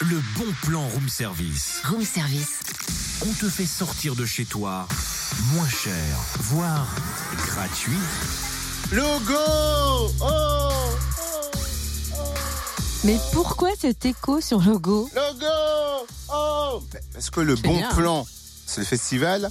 Le bon plan room service. Room service. On te fait sortir de chez toi moins cher, voire gratuit. Logo Oh Mais pourquoi cet écho sur logo? Logo Oh Parce que le bon bien. plan, c'est le festival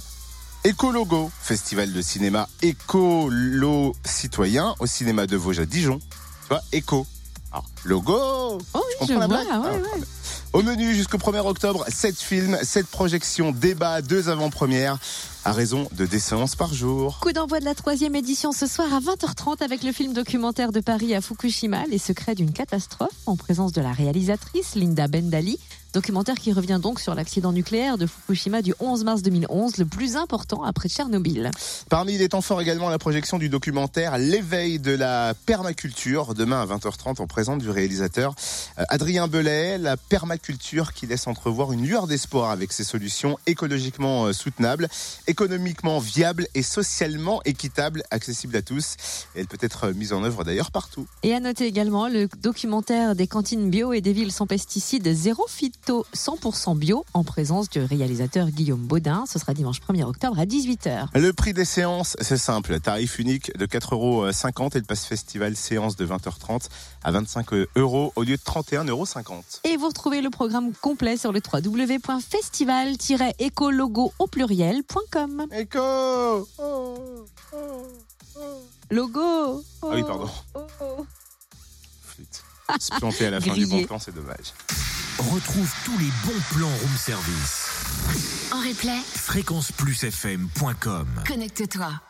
Écologo, festival de cinéma écolo-citoyen au cinéma de Vosges à Dijon. Tu vois, éco. Alors, logo Oh Tu je comprends la vois. blague ouais, Ah, ouais. Au menu jusqu'au 1er octobre, 7 films, 7 projections, débats, 2 avant-premières, à raison de des séances par jour. Coup d'envoi de la troisième édition ce soir à 20h30 avec le film documentaire de Paris à Fukushima, Les secrets d'une catastrophe, en présence de la réalisatrice Linda Bendali. Documentaire qui revient donc sur l'accident nucléaire de Fukushima du 11 mars 2011, le plus important après Tchernobyl. Parmi les temps forts également la projection du documentaire L'éveil de la permaculture, demain à 20h30 en présence du réalisateur euh, Adrien Belay, la permaculture qui laisse entrevoir une lueur d'espoir avec ses solutions écologiquement euh, soutenables, économiquement viables et socialement équitables, accessibles à tous. Et elle peut être mise en œuvre d'ailleurs partout. Et à noter également le documentaire des cantines bio et des villes sans pesticides zéro phyto 100% bio en présence du réalisateur Guillaume Baudin. Ce sera dimanche 1er octobre à 18h. Le prix des séances, c'est simple. Tarif unique de 4,50 euros et le passe festival séance de 20h30 à 25 euros au lieu de 31,50 euros. Et vous retrouvez le programme complet sur le www.festival-écologo au pluriel.com. Éco oh, oh, oh. Logo Ah oui, pardon. Oh, oh. Flûte. Se planter à la fin du bon plan, c'est dommage. Retrouve tous les bons plans room service. En replay, Fréquenceplusfm.com connecte-toi.